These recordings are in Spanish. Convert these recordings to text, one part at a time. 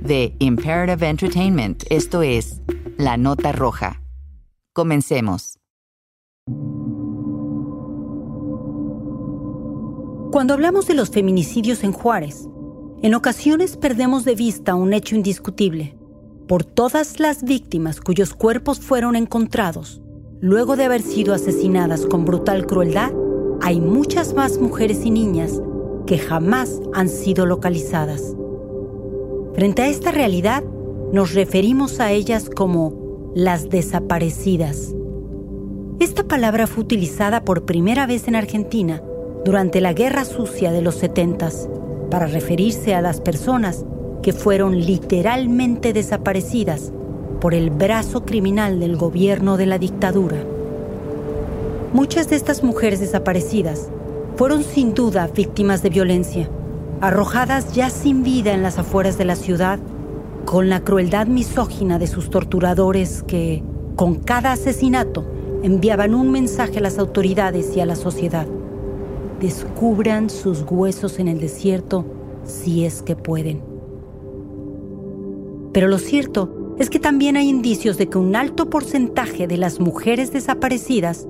de Imperative Entertainment, esto es La Nota Roja. Comencemos. Cuando hablamos de los feminicidios en Juárez, en ocasiones perdemos de vista un hecho indiscutible. Por todas las víctimas cuyos cuerpos fueron encontrados, luego de haber sido asesinadas con brutal crueldad, hay muchas más mujeres y niñas que jamás han sido localizadas. Frente a esta realidad, nos referimos a ellas como las desaparecidas. Esta palabra fue utilizada por primera vez en Argentina durante la Guerra Sucia de los 70 para referirse a las personas que fueron literalmente desaparecidas por el brazo criminal del gobierno de la dictadura. Muchas de estas mujeres desaparecidas fueron sin duda víctimas de violencia arrojadas ya sin vida en las afueras de la ciudad, con la crueldad misógina de sus torturadores que, con cada asesinato, enviaban un mensaje a las autoridades y a la sociedad. Descubran sus huesos en el desierto si es que pueden. Pero lo cierto es que también hay indicios de que un alto porcentaje de las mujeres desaparecidas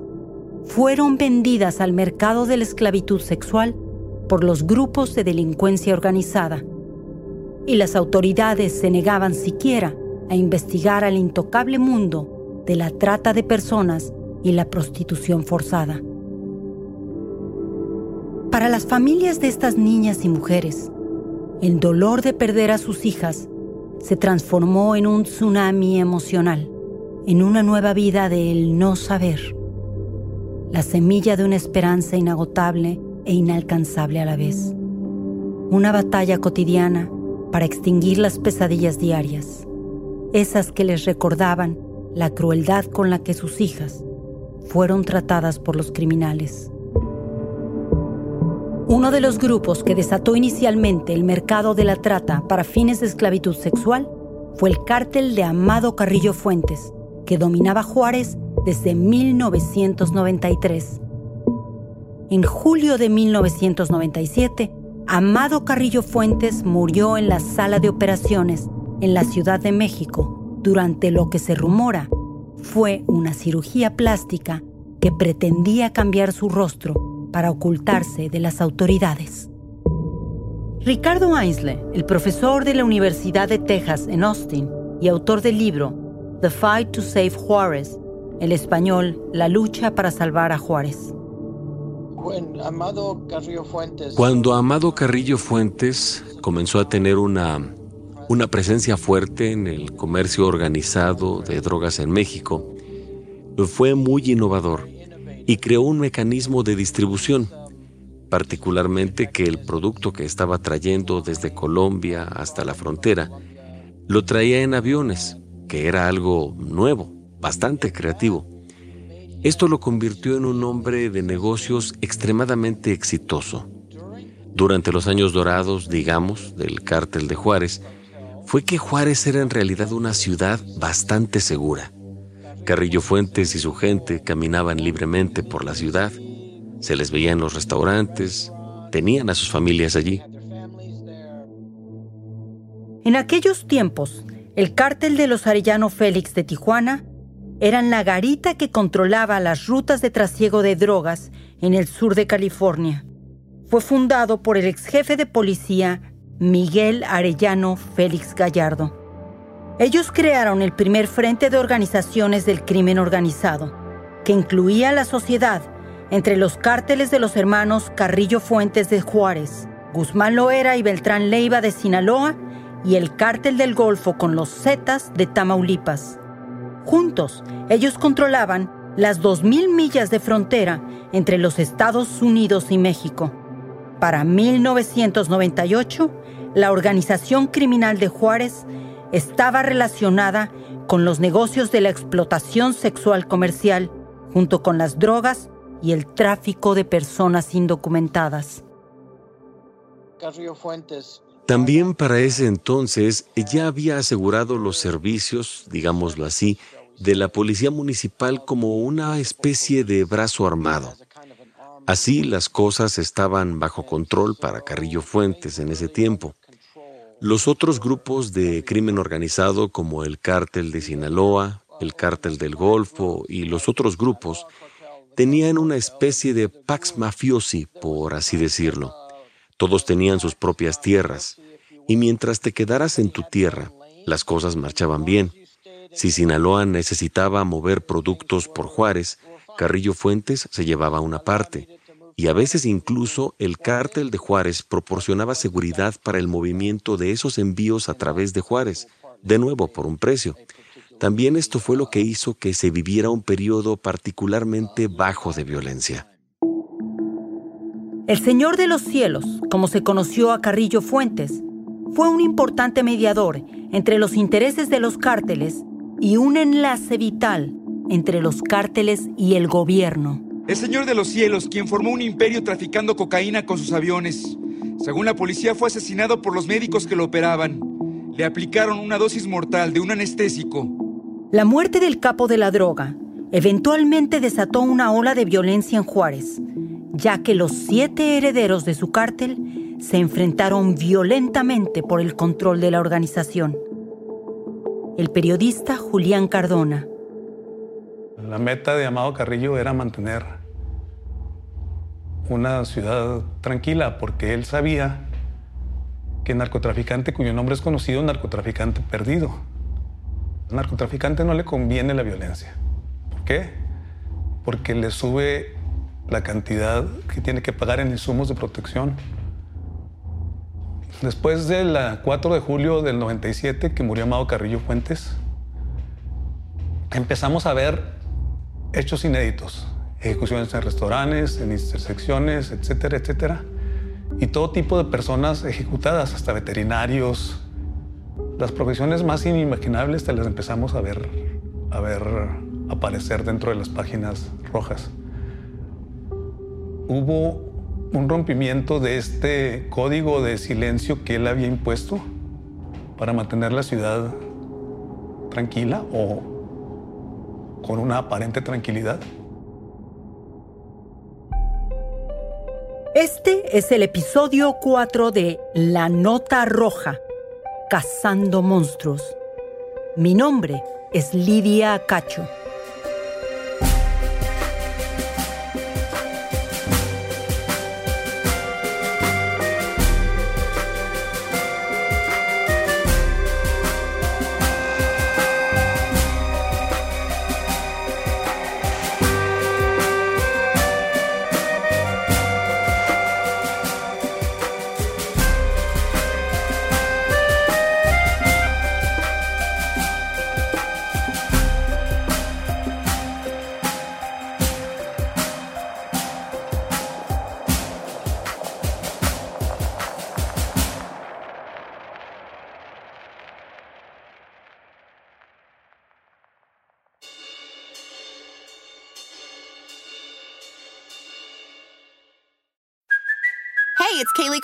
fueron vendidas al mercado de la esclavitud sexual por los grupos de delincuencia organizada, y las autoridades se negaban siquiera a investigar al intocable mundo de la trata de personas y la prostitución forzada. Para las familias de estas niñas y mujeres, el dolor de perder a sus hijas se transformó en un tsunami emocional, en una nueva vida del no saber, la semilla de una esperanza inagotable e inalcanzable a la vez. Una batalla cotidiana para extinguir las pesadillas diarias, esas que les recordaban la crueldad con la que sus hijas fueron tratadas por los criminales. Uno de los grupos que desató inicialmente el mercado de la trata para fines de esclavitud sexual fue el cártel de Amado Carrillo Fuentes, que dominaba Juárez desde 1993 en julio de 1997, Amado Carrillo Fuentes murió en la sala de operaciones en la Ciudad de México durante lo que se rumora fue una cirugía plástica que pretendía cambiar su rostro para ocultarse de las autoridades. Ricardo Ainsle, el profesor de la Universidad de Texas en Austin y autor del libro The Fight to Save Juárez, el español La lucha para salvar a Juárez, cuando Amado Carrillo Fuentes comenzó a tener una, una presencia fuerte en el comercio organizado de drogas en México, fue muy innovador y creó un mecanismo de distribución, particularmente que el producto que estaba trayendo desde Colombia hasta la frontera lo traía en aviones, que era algo nuevo, bastante creativo. Esto lo convirtió en un hombre de negocios extremadamente exitoso. Durante los años dorados, digamos, del cártel de Juárez, fue que Juárez era en realidad una ciudad bastante segura. Carrillo Fuentes y su gente caminaban libremente por la ciudad, se les veía en los restaurantes, tenían a sus familias allí. En aquellos tiempos, el cártel de los Arellano Félix de Tijuana eran la garita que controlaba las rutas de trasiego de drogas en el sur de California. Fue fundado por el ex jefe de policía Miguel Arellano Félix Gallardo. Ellos crearon el primer frente de organizaciones del crimen organizado, que incluía la sociedad entre los cárteles de los hermanos Carrillo Fuentes de Juárez, Guzmán Loera y Beltrán Leiva de Sinaloa y el cártel del Golfo con los Zetas de Tamaulipas. Juntos, ellos controlaban las 2.000 millas de frontera entre los Estados Unidos y México. Para 1998, la organización criminal de Juárez estaba relacionada con los negocios de la explotación sexual comercial, junto con las drogas y el tráfico de personas indocumentadas. También para ese entonces ya había asegurado los servicios, digámoslo así, de la policía municipal como una especie de brazo armado. Así las cosas estaban bajo control para Carrillo Fuentes en ese tiempo. Los otros grupos de crimen organizado como el cártel de Sinaloa, el cártel del Golfo y los otros grupos tenían una especie de pax mafiosi, por así decirlo. Todos tenían sus propias tierras, y mientras te quedaras en tu tierra, las cosas marchaban bien. Si Sinaloa necesitaba mover productos por Juárez, Carrillo Fuentes se llevaba una parte, y a veces incluso el cártel de Juárez proporcionaba seguridad para el movimiento de esos envíos a través de Juárez, de nuevo por un precio. También esto fue lo que hizo que se viviera un periodo particularmente bajo de violencia. El Señor de los Cielos, como se conoció a Carrillo Fuentes, fue un importante mediador entre los intereses de los cárteles y un enlace vital entre los cárteles y el gobierno. El Señor de los Cielos, quien formó un imperio traficando cocaína con sus aviones. Según la policía, fue asesinado por los médicos que lo operaban. Le aplicaron una dosis mortal de un anestésico. La muerte del capo de la droga eventualmente desató una ola de violencia en Juárez, ya que los siete herederos de su cártel se enfrentaron violentamente por el control de la organización. El periodista Julián Cardona. La meta de Amado Carrillo era mantener una ciudad tranquila porque él sabía que narcotraficante cuyo nombre es conocido, narcotraficante perdido. Narcotraficante no le conviene la violencia. ¿Por qué? Porque le sube la cantidad que tiene que pagar en insumos de protección. Después del 4 de julio del 97, que murió Amado Carrillo Fuentes, empezamos a ver hechos inéditos, ejecuciones en restaurantes, en intersecciones, etcétera, etcétera, y todo tipo de personas ejecutadas, hasta veterinarios. Las profesiones más inimaginables te las empezamos a ver, a ver aparecer dentro de las páginas rojas hubo un rompimiento de este código de silencio que él había impuesto para mantener la ciudad tranquila o con una aparente tranquilidad. Este es el episodio 4 de La Nota Roja, Cazando Monstruos. Mi nombre es Lidia Cacho.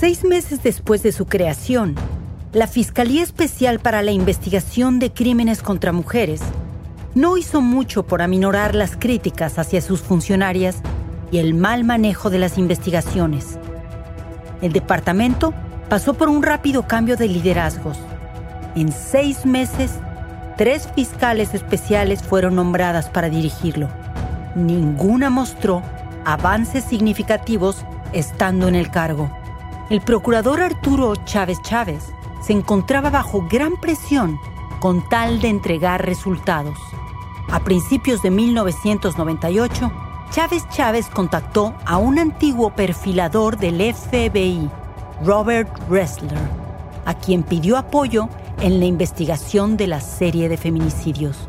Seis meses después de su creación, la Fiscalía Especial para la Investigación de Crímenes contra Mujeres no hizo mucho por aminorar las críticas hacia sus funcionarias y el mal manejo de las investigaciones. El departamento pasó por un rápido cambio de liderazgos. En seis meses, tres fiscales especiales fueron nombradas para dirigirlo. Ninguna mostró avances significativos estando en el cargo. El procurador Arturo Chávez Chávez se encontraba bajo gran presión con tal de entregar resultados. A principios de 1998, Chávez Chávez contactó a un antiguo perfilador del FBI, Robert Ressler, a quien pidió apoyo en la investigación de la serie de feminicidios.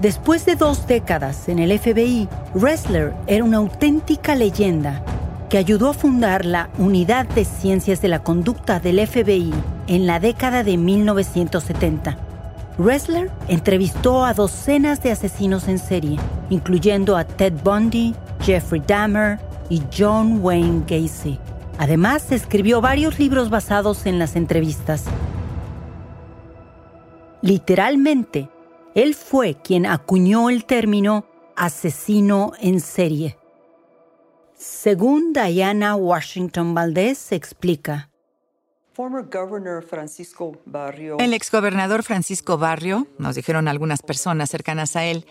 Después de dos décadas en el FBI, Ressler era una auténtica leyenda que ayudó a fundar la Unidad de Ciencias de la Conducta del FBI en la década de 1970. Ressler entrevistó a docenas de asesinos en serie, incluyendo a Ted Bundy, Jeffrey Dahmer y John Wayne Gacy. Además, escribió varios libros basados en las entrevistas. Literalmente, él fue quien acuñó el término asesino en serie. Según Diana Washington Valdez explica, el exgobernador Francisco Barrio, nos dijeron algunas personas cercanas a él,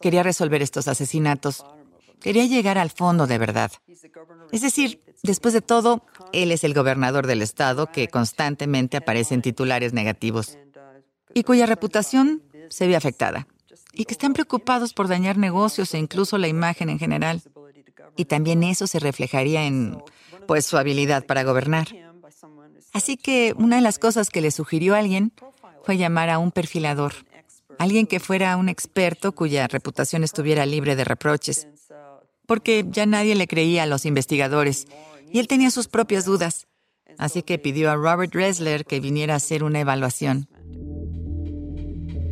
quería resolver estos asesinatos. Quería llegar al fondo de verdad. Es decir, después de todo, él es el gobernador del estado que constantemente aparece en titulares negativos y cuya reputación se ve afectada y que están preocupados por dañar negocios e incluso la imagen en general. Y también eso se reflejaría en, pues, su habilidad para gobernar. Así que una de las cosas que le sugirió alguien fue llamar a un perfilador, alguien que fuera un experto cuya reputación estuviera libre de reproches, porque ya nadie le creía a los investigadores y él tenía sus propias dudas. Así que pidió a Robert Ressler que viniera a hacer una evaluación.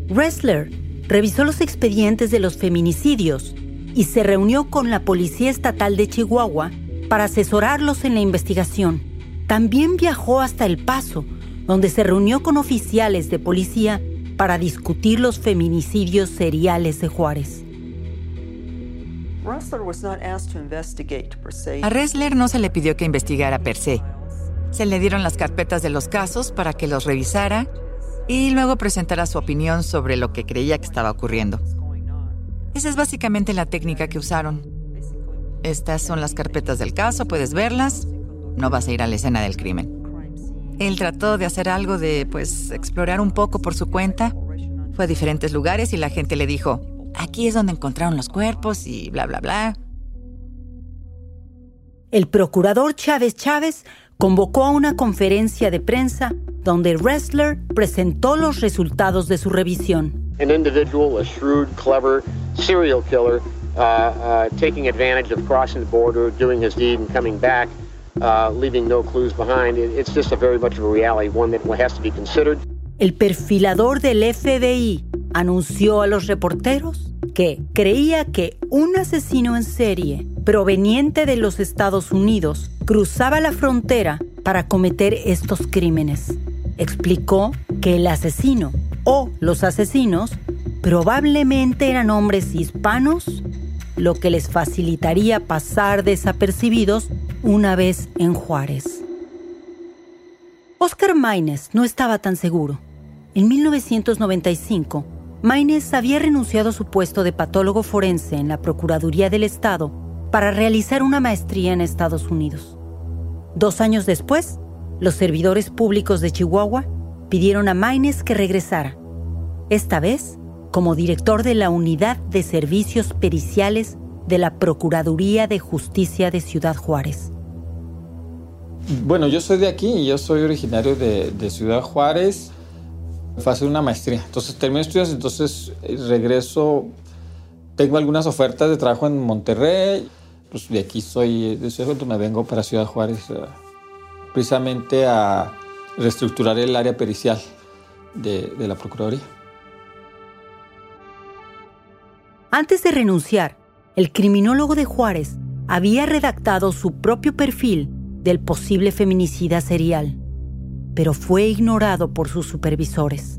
Ressler revisó los expedientes de los feminicidios y se reunió con la Policía Estatal de Chihuahua para asesorarlos en la investigación. También viajó hasta El Paso, donde se reunió con oficiales de policía para discutir los feminicidios seriales de Juárez. A Ressler no se le pidió que investigara per se. Se le dieron las carpetas de los casos para que los revisara y luego presentara su opinión sobre lo que creía que estaba ocurriendo. Esa es básicamente la técnica que usaron. Estas son las carpetas del caso, puedes verlas. No vas a ir a la escena del crimen. Él trató de hacer algo de, pues, explorar un poco por su cuenta. Fue a diferentes lugares y la gente le dijo, aquí es donde encontraron los cuerpos y bla, bla, bla. El procurador Chávez Chávez convocó a una conferencia de prensa donde Ressler presentó los resultados de su revisión. An individual, a shrewd, clever serial killer, uh, uh, taking advantage of crossing the border, doing his deed and coming back, uh, leaving no clues behind. It's just a very much of a reality, one that has to be considered. El perfilador del FBI anunció a los reporteros que creía que un asesino en serie proveniente de los Estados Unidos cruzaba la frontera para cometer estos crímenes. Explicó que el asesino o los asesinos probablemente eran hombres hispanos, lo que les facilitaría pasar desapercibidos una vez en Juárez. Oscar Maines no estaba tan seguro. En 1995, Maines había renunciado a su puesto de patólogo forense en la Procuraduría del Estado para realizar una maestría en Estados Unidos. Dos años después, los servidores públicos de Chihuahua pidieron a Maines que regresara, esta vez como director de la Unidad de Servicios Periciales de la Procuraduría de Justicia de Ciudad Juárez. Bueno, yo soy de aquí, yo soy originario de, Ciudad Juárez. Fue hacer una maestría. Entonces terminé estudios, entonces eh, regreso. Tengo algunas ofertas de trabajo en Monterrey. Pues de aquí soy, de Ciudad Juárez, me vengo para Ciudad Juárez eh, precisamente a reestructurar el área pericial de, de la Procuraduría. Antes de renunciar, el criminólogo de Juárez había redactado su propio perfil del posible feminicida serial, pero fue ignorado por sus supervisores.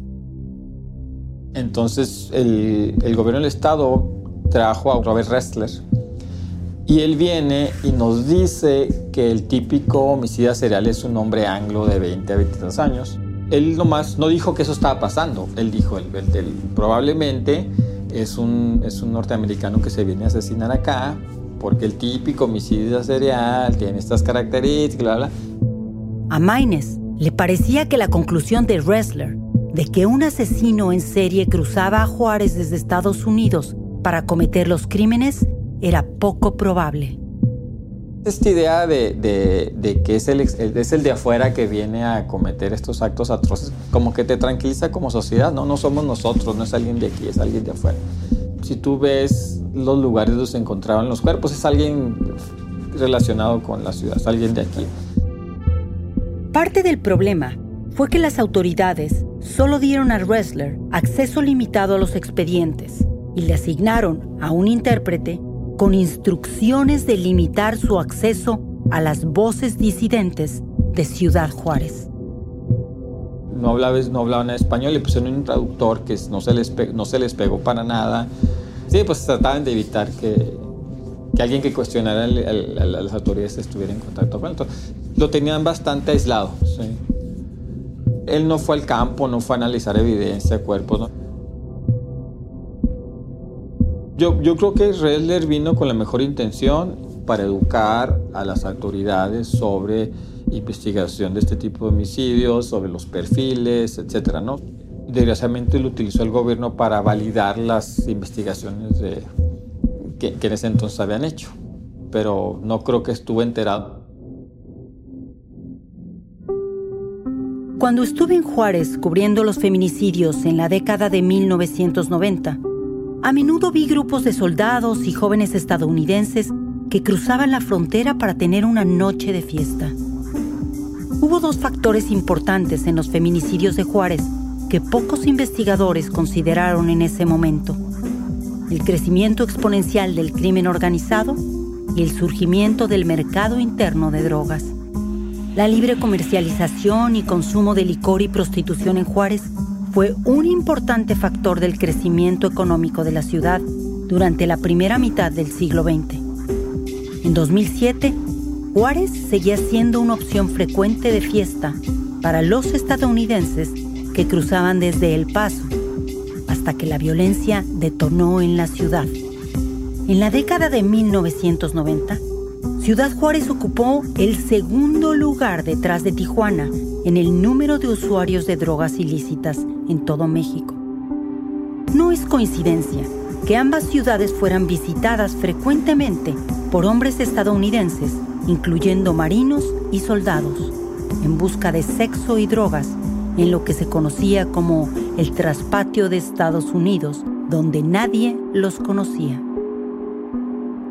Entonces el, gobierno del estado trajo a Robert Restler y él viene y nos dice que el típico homicida serial es un hombre anglo de 20 a 22 años. Él nomás no dijo que eso estaba pasando, él dijo, el, probablemente es un, es un norteamericano que se viene a asesinar acá porque el típico homicida serial tiene estas características, bla, bla. A Maynes le parecía que la conclusión de Ressler de que un asesino en serie cruzaba a Juárez desde Estados Unidos para cometer los crímenes era poco probable. Esta idea de, de, que es el, es el de afuera que viene a cometer estos actos atroces, como que te tranquiliza como sociedad, no, no somos nosotros, no es alguien de aquí, es alguien de afuera. Si tú ves los lugares donde se encontraban los cuerpos. Es alguien relacionado con la ciudad, es alguien de aquí. Parte del problema fue que las autoridades solo dieron a Ressler acceso limitado a los expedientes y le asignaron a un intérprete con instrucciones de limitar su acceso a las voces disidentes de Ciudad Juárez. No, hablaba, no hablaban español, le pusieron un traductor que no se les, no se les pegó para nada. Sí, pues trataban de evitar que, que alguien que cuestionara a las autoridades estuviera en contacto con él. lo tenían bastante aislado. Él no fue al campo, no fue a analizar evidencia, cuerpos. Yo, creo que Redler vino con la mejor intención para educar a las autoridades sobre investigación de este tipo de homicidios, sobre los perfiles, etcétera, ¿no? desgraciadamente lo utilizó el gobierno para validar las investigaciones de, que, en ese entonces habían hecho, pero no creo que estuvo enterado. Cuando estuve en Juárez cubriendo los feminicidios en la década de 1990, a menudo vi grupos de soldados y jóvenes estadounidenses que cruzaban la frontera para tener una noche de fiesta. Hubo dos factores importantes en los feminicidios de Juárez que pocos investigadores consideraron en ese momento. El crecimiento exponencial del crimen organizado y el surgimiento del mercado interno de drogas. La libre comercialización y consumo de licor y prostitución en Juárez fue un importante factor del crecimiento económico de la ciudad durante la primera mitad del siglo XX. En 2007, Juárez seguía siendo una opción frecuente de fiesta para los estadounidenses que cruzaban desde El Paso, hasta que la violencia detonó en la ciudad. En la década de 1990, Ciudad Juárez ocupó el segundo lugar detrás de Tijuana en el número de usuarios de drogas ilícitas en todo México. No es coincidencia que ambas ciudades fueran visitadas frecuentemente por hombres estadounidenses, incluyendo marinos y soldados, en busca de sexo y drogas en lo que se conocía como el traspatio de Estados Unidos, donde nadie los conocía.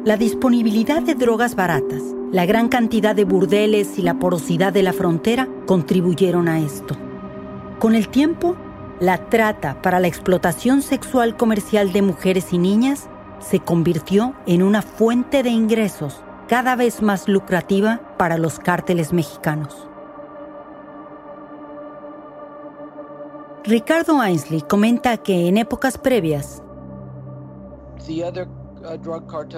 La disponibilidad de drogas baratas, la gran cantidad de burdeles y la porosidad de la frontera contribuyeron a esto. Con el tiempo, la trata para la explotación sexual comercial de mujeres y niñas se convirtió en una fuente de ingresos cada vez más lucrativa para los cárteles mexicanos. Ricardo Ainsley comenta que en épocas previas,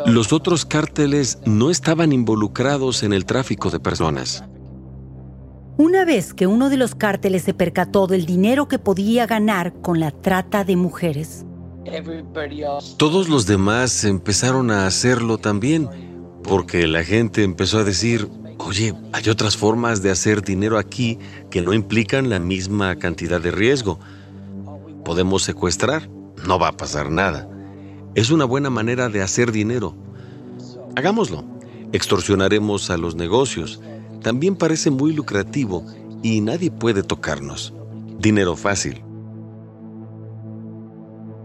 los otros cárteles no estaban involucrados en el tráfico de personas. Una vez que uno de los cárteles se percató del dinero que podía ganar con la trata de mujeres, todos los demás empezaron a hacerlo también, porque la gente empezó a decir, Oye, hay otras formas de hacer dinero aquí que no implican la misma cantidad de riesgo. Podemos secuestrar, no va a pasar nada. Es una buena manera de hacer dinero. Hagámoslo. Extorsionaremos a los negocios. También parece muy lucrativo y nadie puede tocarnos. Dinero fácil.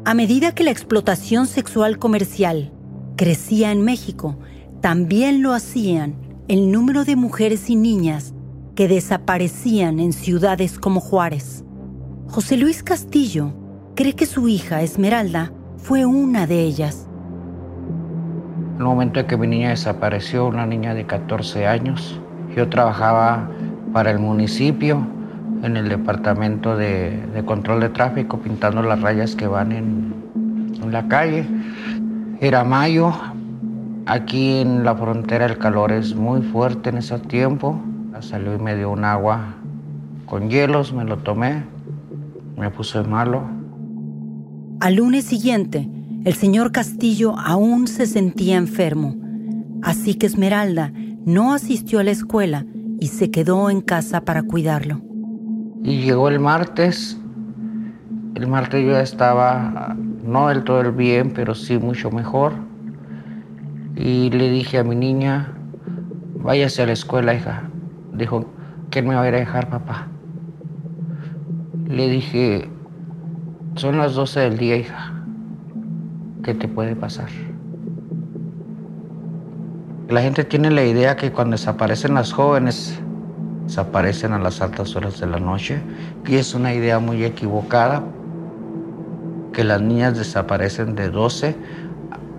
A medida que la explotación sexual comercial crecía en México, también lo hacían el número de mujeres y niñas que desaparecían en ciudades como Juárez. José Luis Castillo cree que su hija Esmeralda fue una de ellas. En el momento en que mi niña desapareció, una niña de 14 años, yo trabajaba para el municipio en el departamento de, control de tráfico, pintando las rayas que van en, en la calle. Era mayo, aquí en la frontera el calor es muy fuerte en ese tiempo. Salió y me dio un agua con hielos, me lo tomé, me puse malo. Al lunes siguiente, el señor Castillo aún se sentía enfermo, así que Esmeralda no asistió a la escuela y se quedó en casa para cuidarlo. Y llegó el martes. El martes yo estaba no del todo bien, pero sí mucho mejor. Y le dije a mi niña, váyase a la escuela, hija. Dijo, ¿quién me va a ir a dejar, papá? Le dije, son las 12 del día, hija. ¿qué te puede pasar? La gente tiene la idea que cuando desaparecen las jóvenes, desaparecen a las altas horas de la noche, y es una idea muy equivocada, que las niñas desaparecen de 12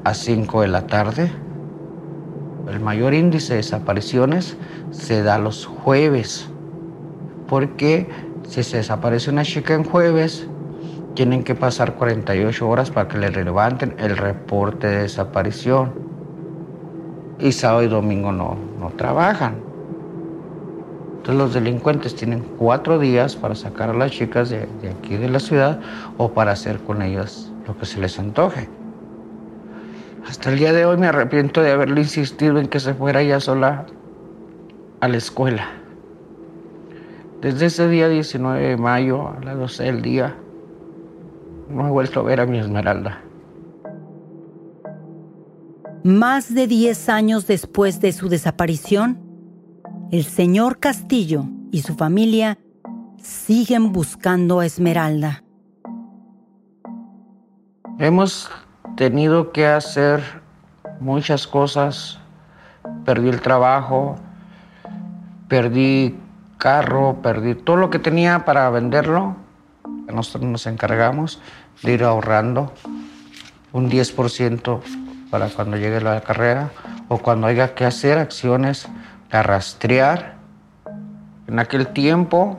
a 5 de la tarde. El mayor índice de desapariciones se da los jueves, porque si se desaparece una chica en jueves, tienen que pasar 48 horas para que le levanten el reporte de desaparición. Y sábado y domingo no, no trabajan. Entonces los delincuentes tienen cuatro días para sacar a las chicas de, aquí de la ciudad o para hacer con ellas lo que se les antoje. Hasta el día de hoy me arrepiento de haberle insistido en que se fuera ella sola a la escuela. Desde ese día 19 de mayo a las 12 del día, no he vuelto a ver a mi Esmeralda. Más de 10 años después de su desaparición, el señor Castillo y su familia siguen buscando a Esmeralda. Hemos tenido que hacer muchas cosas. Perdí el trabajo, perdí carro, perdí todo lo que tenía para venderlo nosotros nos encargamos de ir ahorrando un 10% para cuando llegue la carrera o cuando haya que hacer acciones de rastrear. En aquel tiempo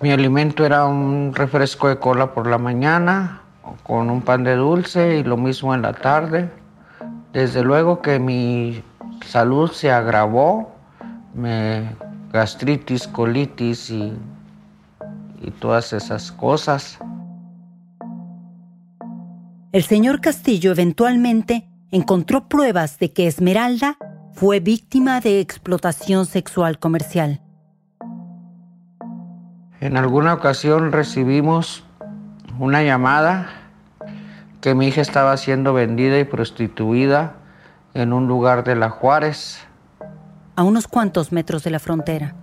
mi alimento era un refresco de cola por la mañana con un pan de dulce y lo mismo en la tarde. Desde luego que mi salud se agravó, me gastritis, colitis y y todas esas cosas. El señor Castillo eventualmente encontró pruebas de que Esmeralda fue víctima de explotación sexual comercial. En alguna ocasión recibimos una llamada que mi hija estaba siendo vendida y prostituida en un lugar de la Juárez. A unos cuantos metros de la frontera.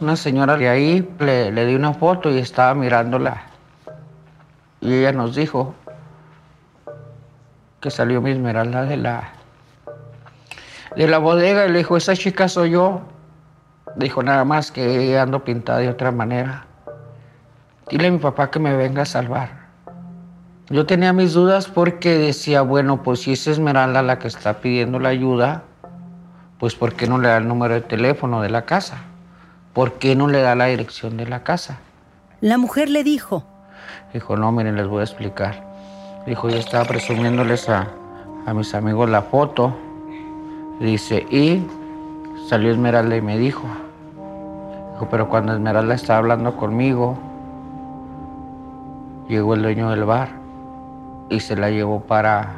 Una señora de ahí le, di una foto y estaba mirándola. Y ella nos dijo que salió mi esmeralda de la, de la bodega y le dijo, esa chica soy yo. Dijo nada más que ando pintada de otra manera. Dile a mi papá que me venga a salvar. Yo tenía mis dudas porque decía, bueno, pues si es Esmeralda la que está pidiendo la ayuda, pues ¿por qué no le da el número de teléfono de la casa? ¿Por qué no le da la dirección de la casa? La mujer le dijo. Dijo, no, miren, les voy a explicar. Dijo, yo estaba presumiéndoles a, a mis amigos la foto. Dice, y salió Esmeralda y me dijo. Dijo, pero cuando Esmeralda estaba hablando conmigo, llegó el dueño del bar y se la llevó para,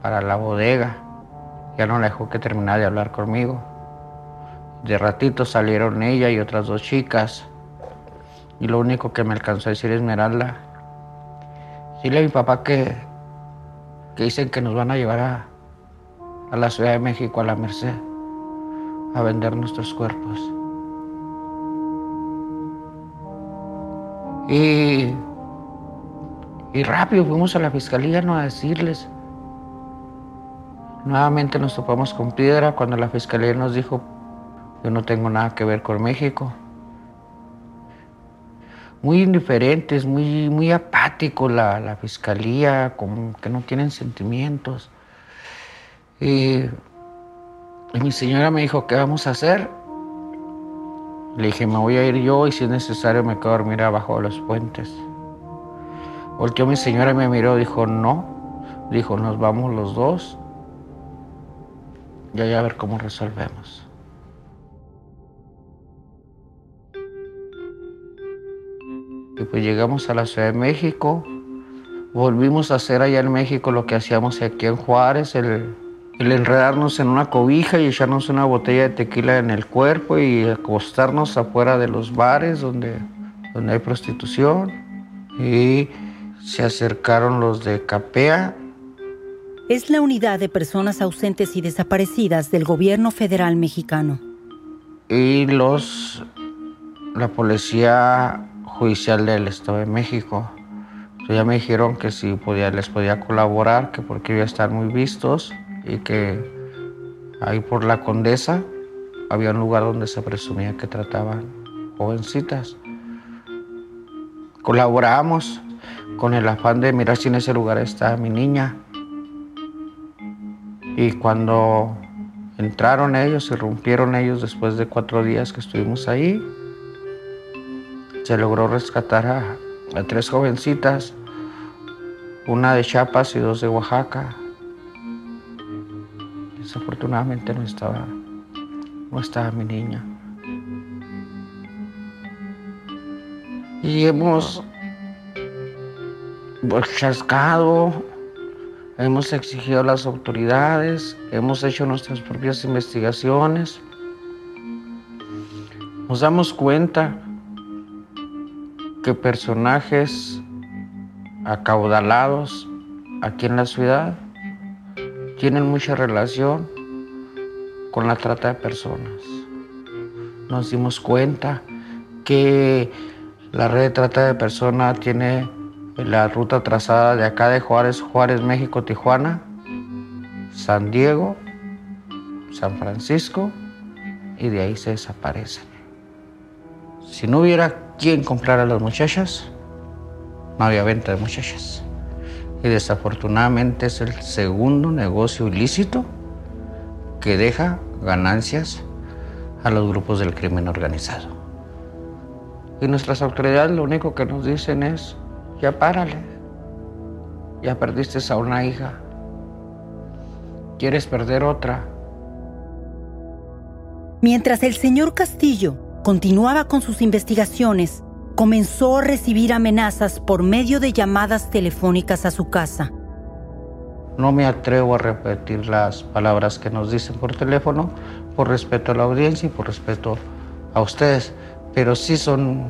para la bodega. Ya no la dejó que terminara de hablar conmigo. De ratito salieron ella y otras dos chicas. Y lo único que me alcanzó a decir Esmeralda, Dile a mi papá que, que dicen que nos van a llevar a, a la Ciudad de México, a la Merced, a vender nuestros cuerpos. Y, y rápido fuimos a la fiscalía ¿no? a decirles. Nuevamente nos topamos con piedra cuando la fiscalía nos dijo, yo no tengo nada que ver con México. Muy indiferentes, muy, muy apáticos la, la fiscalía, como que no tienen sentimientos. Y, mi señora me dijo, ¿qué vamos a hacer? Le dije, me voy a ir yo y si es necesario me quedo a dormir abajo de los puentes. Volteó mi señora y me miró, dijo, no. Dijo, nos vamos los dos. Y allá a ver cómo resolvemos. Y pues llegamos a la Ciudad de México. Volvimos a hacer allá en México lo que hacíamos aquí en Juárez, el, el enredarnos en una cobija y echarnos una botella de tequila en el cuerpo y acostarnos afuera de los bares donde, donde hay prostitución. Y se acercaron los de CAPEA. Es la unidad de personas ausentes y desaparecidas del gobierno federal mexicano. Y los, la policía judicial del Estado de México. Entonces ya me dijeron que si podía, les podía colaborar, que porque iba a estar muy vistos y que ahí por la Condesa había un lugar donde se presumía que trataban jovencitas. Colaboramos con el afán de mirar si en ese lugar está mi niña. Y cuando entraron ellos, se rompieron ellos después de cuatro días que estuvimos ahí, se logró rescatar a, tres jovencitas, una de Chiapas y dos de Oaxaca. Desafortunadamente no estaba, no estaba mi niña. Y hemos chascado, hemos exigido a las autoridades, hemos hecho nuestras propias investigaciones. Nos damos cuenta que personajes acaudalados aquí en la ciudad tienen mucha relación con la trata de personas. Nos dimos cuenta que la red de trata de personas tiene la ruta trazada de acá de Juárez, Juárez, México, Tijuana, San Diego, San Francisco y de ahí se desaparecen. Si no hubiera quien comprar a las muchachas, no había venta de muchachas. Y desafortunadamente es el segundo negocio ilícito que deja ganancias a los grupos del crimen organizado. Y nuestras autoridades lo único que nos dicen es, ya párale, ya perdiste a una hija, quieres perder otra. Mientras el señor Castillo continuaba con sus investigaciones, comenzó a recibir amenazas por medio de llamadas telefónicas a su casa. No me atrevo a repetir las palabras que nos dicen por teléfono por respeto a la audiencia y por respeto a ustedes, pero sí son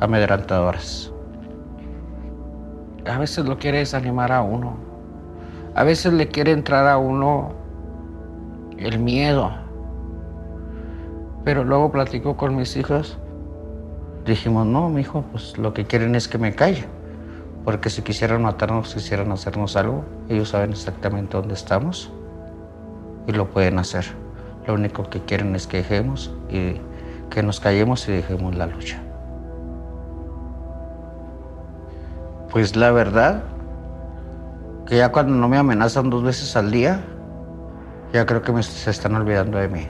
amedrentadoras. A veces lo quiere desanimar a uno. A veces le quiere entrar a uno el miedo. Pero luego platico con mis hijos. Dijimos, no, mi hijo, pues lo que quieren es que me calle. Porque si quisieran matarnos, quisieran hacernos algo, ellos saben exactamente dónde estamos y lo pueden hacer. Lo único que quieren es que dejemos y que nos callemos y dejemos la lucha. Pues la verdad, que ya cuando no me amenazan dos veces al día, ya creo que me, se están olvidando de mí.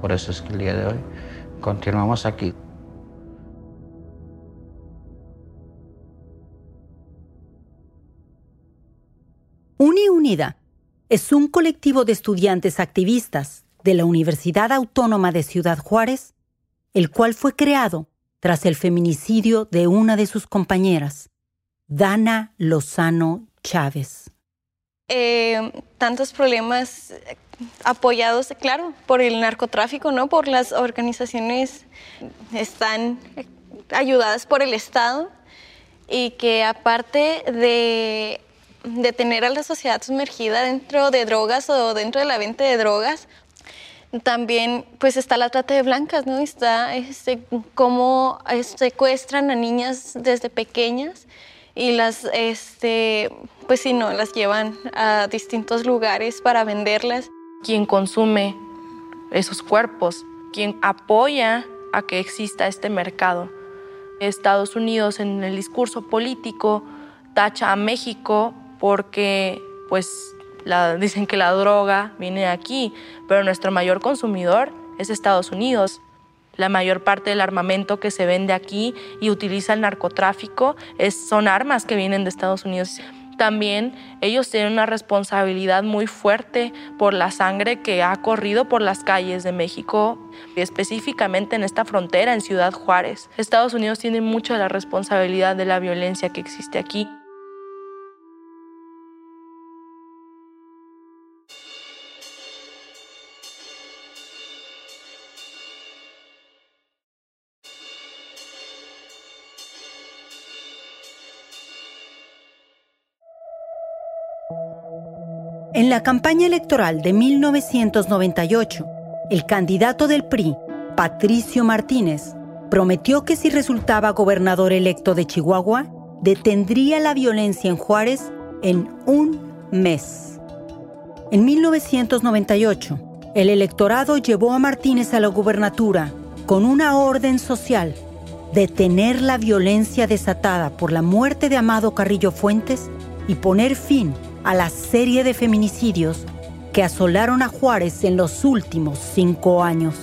Por eso es que el día de hoy continuamos aquí. Uni Unida es un colectivo de estudiantes activistas de la Universidad Autónoma de Ciudad Juárez, el cual fue creado tras el feminicidio de una de sus compañeras, Dana Lozano Chávez. Eh, tantos problemas apoyados, claro, por el narcotráfico, ¿no? Por las organizaciones están ayudadas por el Estado y que aparte de, de tener a la sociedad sumergida dentro de drogas o dentro de la venta de drogas, también pues está la trata de blancas, ¿no? Está este, cómo eh, secuestran a niñas desde pequeñas y las, este, pues si no, las llevan a distintos lugares para venderlas. Quien consume esos cuerpos, quien apoya a que exista este mercado. Estados Unidos en el discurso político tacha a México porque pues dicen que la droga viene de aquí, pero nuestro mayor consumidor es Estados Unidos. La mayor parte del armamento que se vende aquí y utiliza el narcotráfico es, son armas que vienen de Estados Unidos. También ellos tienen una responsabilidad muy fuerte por la sangre que ha corrido por las calles de México, específicamente en esta frontera, en Ciudad Juárez. Estados Unidos tiene mucho la responsabilidad de la violencia que existe aquí. En la campaña electoral de 1998, el candidato del PRI, Patricio Martínez, prometió que si resultaba gobernador electo de Chihuahua, detendría la violencia en Juárez en un mes. En 1998, el electorado llevó a Martínez a la gubernatura con una orden social, detener la violencia desatada por la muerte de Amado Carrillo Fuentes y poner fin a la serie de feminicidios que asolaron a Juárez en los últimos cinco años.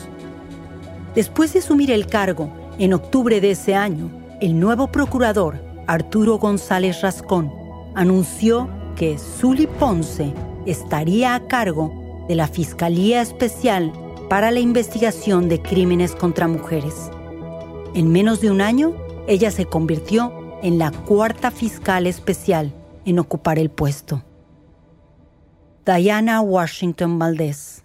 Después de asumir el cargo, en octubre de ese año, el nuevo procurador, Arturo González Rascón, anunció que Zuli Ponce estaría a cargo de la Fiscalía Especial para la Investigación de Crímenes contra Mujeres. En menos de un año, ella se convirtió en la cuarta fiscal especial en ocupar el puesto. Diana Washington Valdez.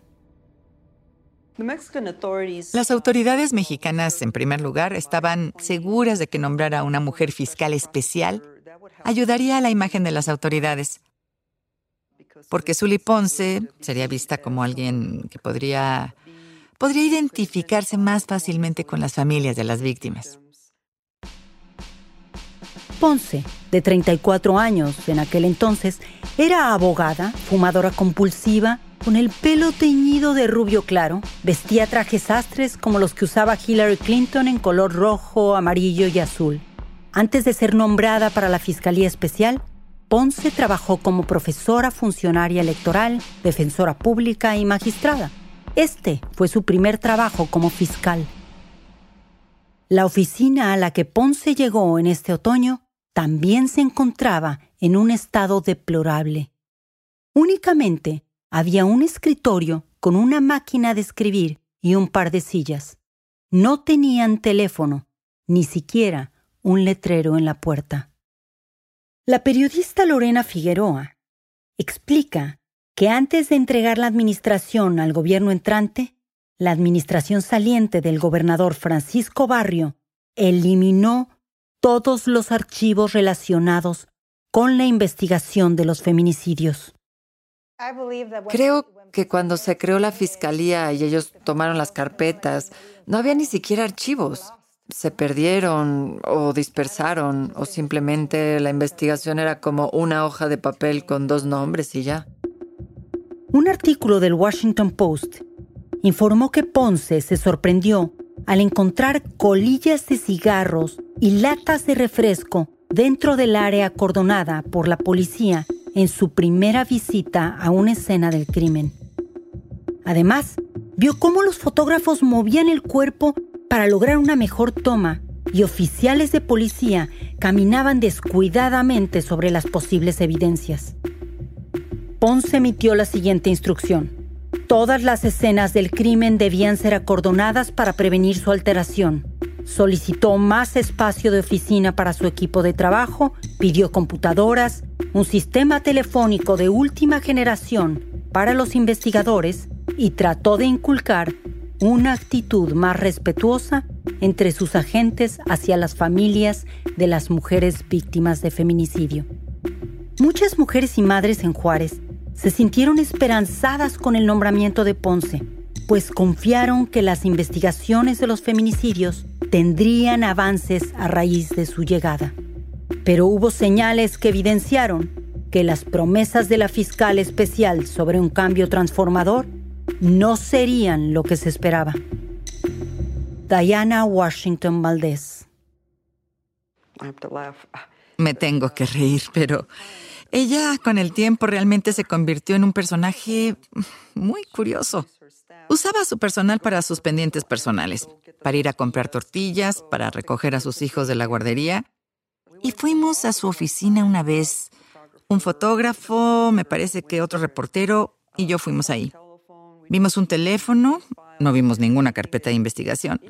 Las autoridades mexicanas, en primer lugar, estaban seguras de que nombrar a una mujer fiscal especial ayudaría a la imagen de las autoridades, porque Sully Ponce sería vista como alguien que podría, podría identificarse más fácilmente con las familias de las víctimas. Ponce, de 34 años en aquel entonces, era abogada, fumadora compulsiva, con el pelo teñido de rubio claro, vestía trajes sastres como los que usaba Hillary Clinton en color rojo, amarillo y azul. Antes de ser nombrada para la Fiscalía Especial, Ponce trabajó como profesora funcionaria electoral, defensora pública y magistrada. Este fue su primer trabajo como fiscal. La oficina a la que Ponce llegó en este otoño también se encontraba en un estado deplorable. Únicamente había un escritorio con una máquina de escribir y un par de sillas. No tenían teléfono, ni siquiera un letrero en la puerta. La periodista Lorena Figueroa explica que antes de entregar la administración al gobierno entrante, la administración saliente del gobernador Francisco Barrio eliminó todos los archivos relacionados con la investigación de los feminicidios. Creo que cuando se creó la fiscalía y ellos tomaron las carpetas, no había ni siquiera archivos. Se perdieron o dispersaron o simplemente la investigación era como una hoja de papel con dos nombres y ya. Un artículo del Washington Post informó que Ponce se sorprendió al encontrar colillas de cigarros y latas de refresco dentro del área acordonada por la policía en su primera visita a una escena del crimen. Además, vio cómo los fotógrafos movían el cuerpo para lograr una mejor toma y oficiales de policía caminaban descuidadamente sobre las posibles evidencias. Ponce emitió la siguiente instrucción. Todas las escenas del crimen debían ser acordonadas para prevenir su alteración. Solicitó más espacio de oficina para su equipo de trabajo, pidió computadoras, un sistema telefónico de última generación para los investigadores y trató de inculcar una actitud más respetuosa entre sus agentes hacia las familias de las mujeres víctimas de feminicidio. Muchas mujeres y madres en Juárez se sintieron esperanzadas con el nombramiento de Ponce, pues confiaron que las investigaciones de los feminicidios tendrían avances a raíz de su llegada. Pero hubo señales que evidenciaron que las promesas de la fiscal especial sobre un cambio transformador no serían lo que se esperaba. Diana Washington Valdez. Me tengo que reír, pero ella con el tiempo realmente se convirtió en un personaje muy curioso. Usaba su personal para sus pendientes personales, para ir a comprar tortillas, para recoger a sus hijos de la guardería. Y fuimos a su oficina una vez. Un fotógrafo, me parece que otro reportero, y yo fuimos ahí. Vimos un teléfono, no vimos ninguna carpeta de investigación.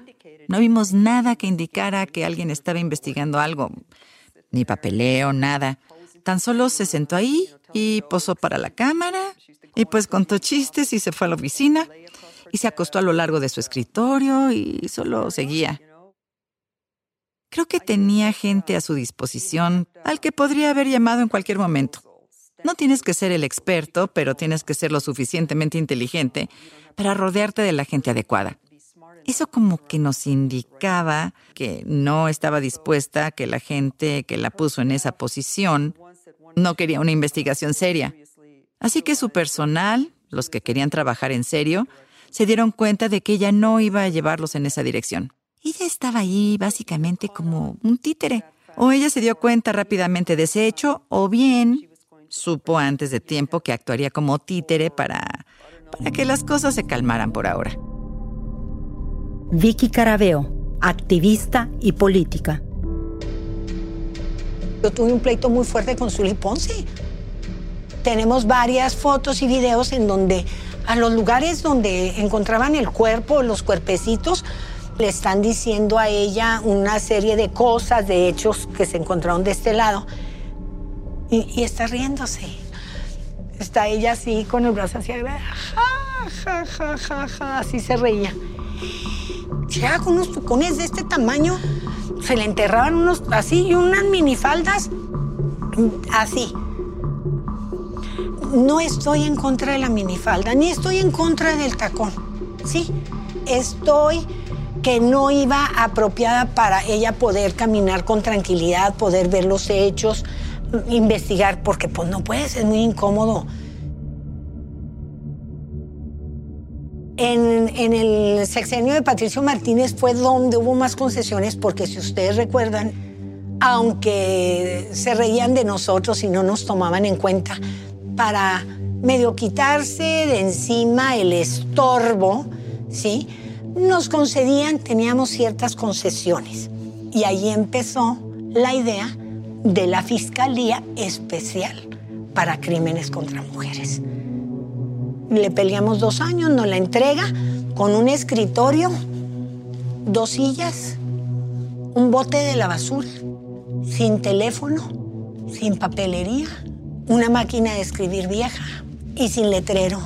No vimos nada que indicara que alguien estaba investigando algo, ni papeleo, nada. Tan solo se sentó ahí y posó para la cámara y pues contó chistes y se fue a la oficina y se acostó a lo largo de su escritorio y solo seguía. Creo que tenía gente a su disposición al que podría haber llamado en cualquier momento. No tienes que ser el experto, pero tienes que ser lo suficientemente inteligente para rodearte de la gente adecuada. Eso como que nos indicaba que no estaba dispuesta que la gente que la puso en esa posición no quería una investigación seria. Así que su personal, los que querían trabajar en serio, se dieron cuenta de que ella no iba a llevarlos en esa dirección. Ella estaba ahí básicamente como un títere. O ella se dio cuenta rápidamente de ese hecho, o bien supo antes de tiempo que actuaría como títere para, para que las cosas se calmaran por ahora. Vicky Carabeo, activista y política. Yo tuve un pleito muy fuerte con Zully Ponce. Tenemos varias fotos y videos en donde a los lugares donde encontraban el cuerpo, los cuerpecitos, le están diciendo a ella una serie de cosas, de hechos que se encontraron de este lado y, está riéndose. Está ella así con el brazo hacia arriba, ja, ja, ja, ja, así se reía. Ya con unos tucones de este tamaño, se le enterraban unos así y unas minifaldas así. No estoy en contra de la minifalda, ni estoy en contra del tacón. Sí, estoy que no iba apropiada para ella poder caminar con tranquilidad, poder ver los hechos, investigar, porque pues no puedes, es muy incómodo. En, el sexenio de Patricio Martínez fue donde hubo más concesiones, porque si ustedes recuerdan, aunque se reían de nosotros y no nos tomaban en cuenta, para medio quitarse de encima el estorbo, ¿sí? Nos concedían, teníamos ciertas concesiones. Y ahí empezó la idea de la Fiscalía Especial para Crímenes contra Mujeres. Le peleamos dos años, nos la entrega con un escritorio, dos sillas, un bote de la basura, sin teléfono, sin papelería, una máquina de escribir vieja y sin letrero.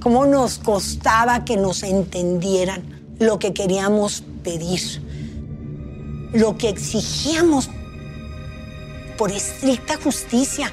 ¿Cómo nos costaba que nos entendieran lo que queríamos pedir? Lo que exigíamos por estricta justicia.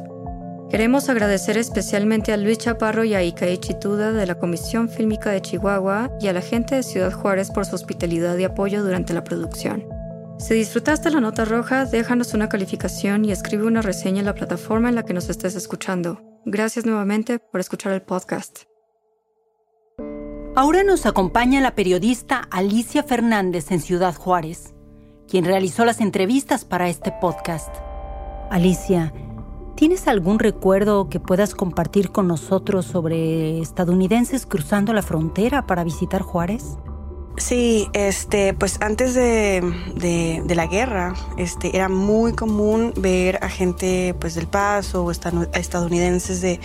Queremos agradecer especialmente a Luis Chaparro y a Ikae Chituda de la Comisión Fílmica de Chihuahua y a la gente de Ciudad Juárez por su hospitalidad y apoyo durante la producción. Si disfrutaste la nota roja, déjanos una calificación y escribe una reseña en la plataforma en la que nos estés escuchando. Gracias nuevamente por escuchar el podcast. Ahora nos acompaña la periodista Alicia Fernández en Ciudad Juárez, quien realizó las entrevistas para este podcast. Alicia, ¿tienes algún recuerdo que puedas compartir con nosotros sobre estadounidenses cruzando la frontera para visitar Juárez? Sí, este, pues antes de, la guerra, este, era muy común ver a gente pues del Paso o estadounidenses de,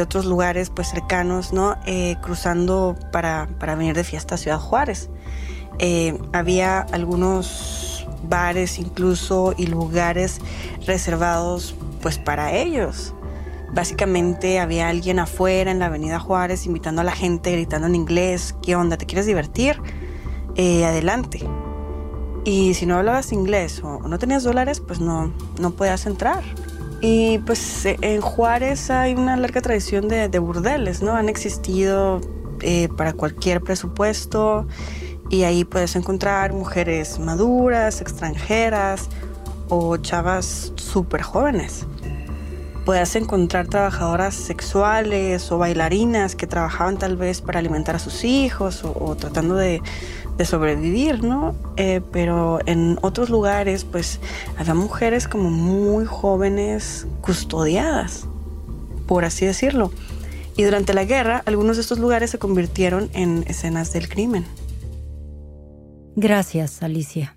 otros lugares pues cercanos, ¿no? Eh, cruzando para, venir de fiesta a Ciudad Juárez. Eh, había algunos bares incluso y lugares reservados pues para ellos. Básicamente había alguien afuera en la Avenida Juárez invitando a la gente, gritando en inglés, ¿qué onda? ¿Te quieres divertir? Eh, adelante. Y si no hablabas inglés o no tenías dólares, pues no, no podías entrar. Y pues eh, en Juárez hay una larga tradición de, burdeles, ¿no? Han existido eh, para cualquier presupuesto y ahí puedes encontrar mujeres maduras, extranjeras o chavas súper jóvenes. Puedes encontrar trabajadoras sexuales o bailarinas que trabajaban tal vez para alimentar a sus hijos o tratando de, de sobrevivir, ¿no? Eh, pero en otros lugares, pues, había mujeres como muy jóvenes custodiadas, por así decirlo. Y durante la guerra, algunos de estos lugares se convirtieron en escenas del crimen. Gracias, Alicia.